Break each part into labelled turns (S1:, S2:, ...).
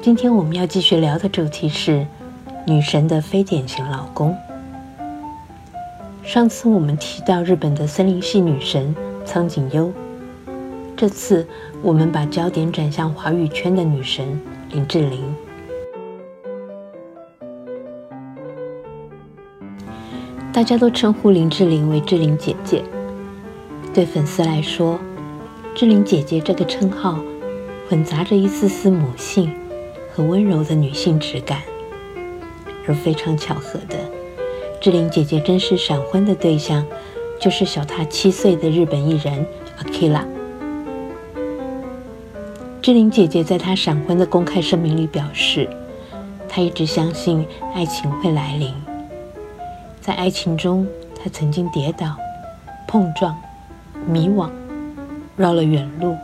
S1: 今天我们要继续聊的主题是女神的非典型老公。上次我们提到日本的森林系女神苍井优，这次我们把焦点转向华语圈的女神林志玲。大家都称呼林志玲为志玲姐姐，对粉丝来说，志玲姐姐这个称号混杂着一丝丝母性。和温柔的女性质感，而非常巧合的，志玲姐姐真实闪婚的对象就是小她七岁的日本艺人 Akira。志玲姐姐在她闪婚的公开声明里表示，她一直相信爱情会来临，在爱情中她曾经跌倒、碰撞、迷惘、绕了远路，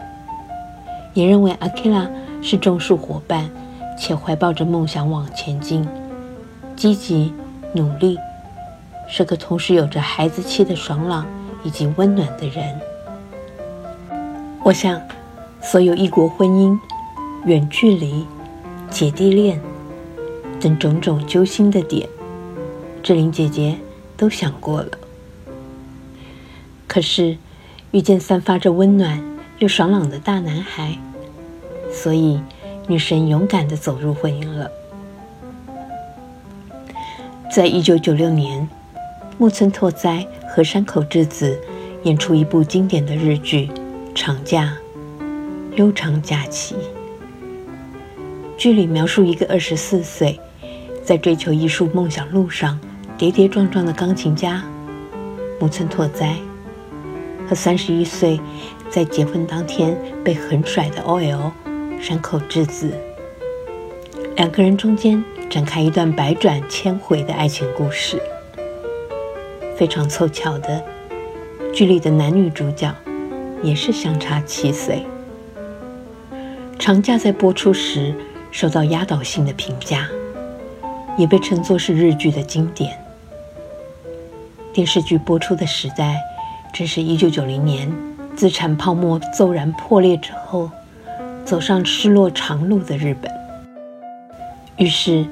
S1: 也认为 Akira 是种树伙伴。且怀抱着梦想往前进，积极努力，是个同时有着孩子气的爽朗以及温暖的人。我想，所有异国婚姻、远距离、姐弟恋等种种揪心的点，志玲姐姐都想过了。可是，遇见散发着温暖又爽朗的大男孩，所以。女神勇敢地走入婚姻了。在一九九六年，木村拓哉和山口智子演出一部经典的日剧《长假》，悠长假期。剧里描述一个二十四岁，在追求艺术梦想路上跌跌撞撞的钢琴家木村拓哉，和三十一岁在结婚当天被狠甩的 OL。山口智子，两个人中间展开一段百转千回的爱情故事。非常凑巧的，剧里的男女主角也是相差七岁。长假在播出时受到压倒性的评价，也被称作是日剧的经典。电视剧播出的时代，正是一九九零年资产泡沫骤然破裂之后。走上失落长路的日本，于是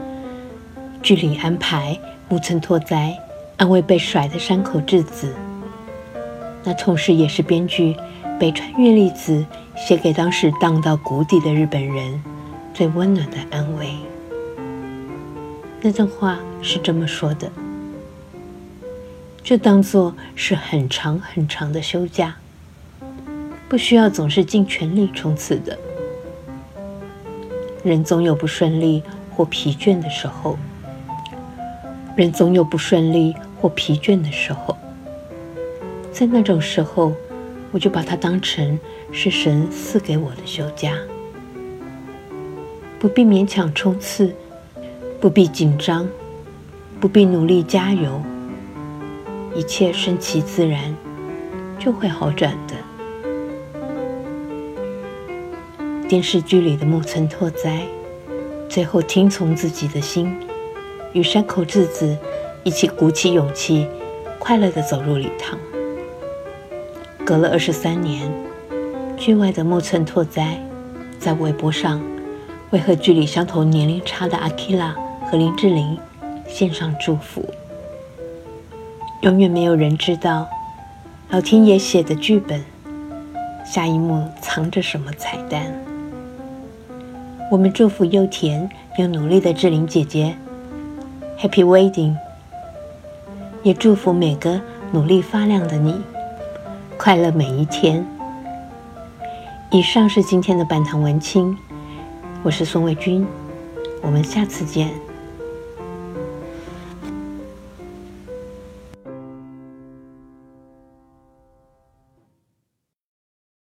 S1: 剧里安排木村拓哉安慰被甩的山口智子，那同时也是编剧北川月粒子写给当时荡到谷底的日本人最温暖的安慰。那段话是这么说的：就当做是很长很长的休假，不需要总是尽全力冲刺的。人总有不顺利或疲倦的时候，人总有不顺利或疲倦的时候，在那种时候，我就把它当成是神赐给我的休假，不必勉强冲刺，不必紧张，不必努力加油，一切顺其自然，就会好转的。电视剧里的木村拓哉，最后听从自己的心，与山口智子一起鼓起勇气，快乐地走入礼堂。隔了二十三年，剧外的木村拓哉在微博上为和剧里相同年龄差的阿基拉和林志玲献上祝福。永远没有人知道，老天爷写的剧本，下一幕藏着什么彩蛋。我们祝福又甜又努力的志玲姐姐，Happy Wedding！也祝福每个努力发亮的你，快乐每一天。以上是今天的半糖文青，我是宋卫军，我们下次见。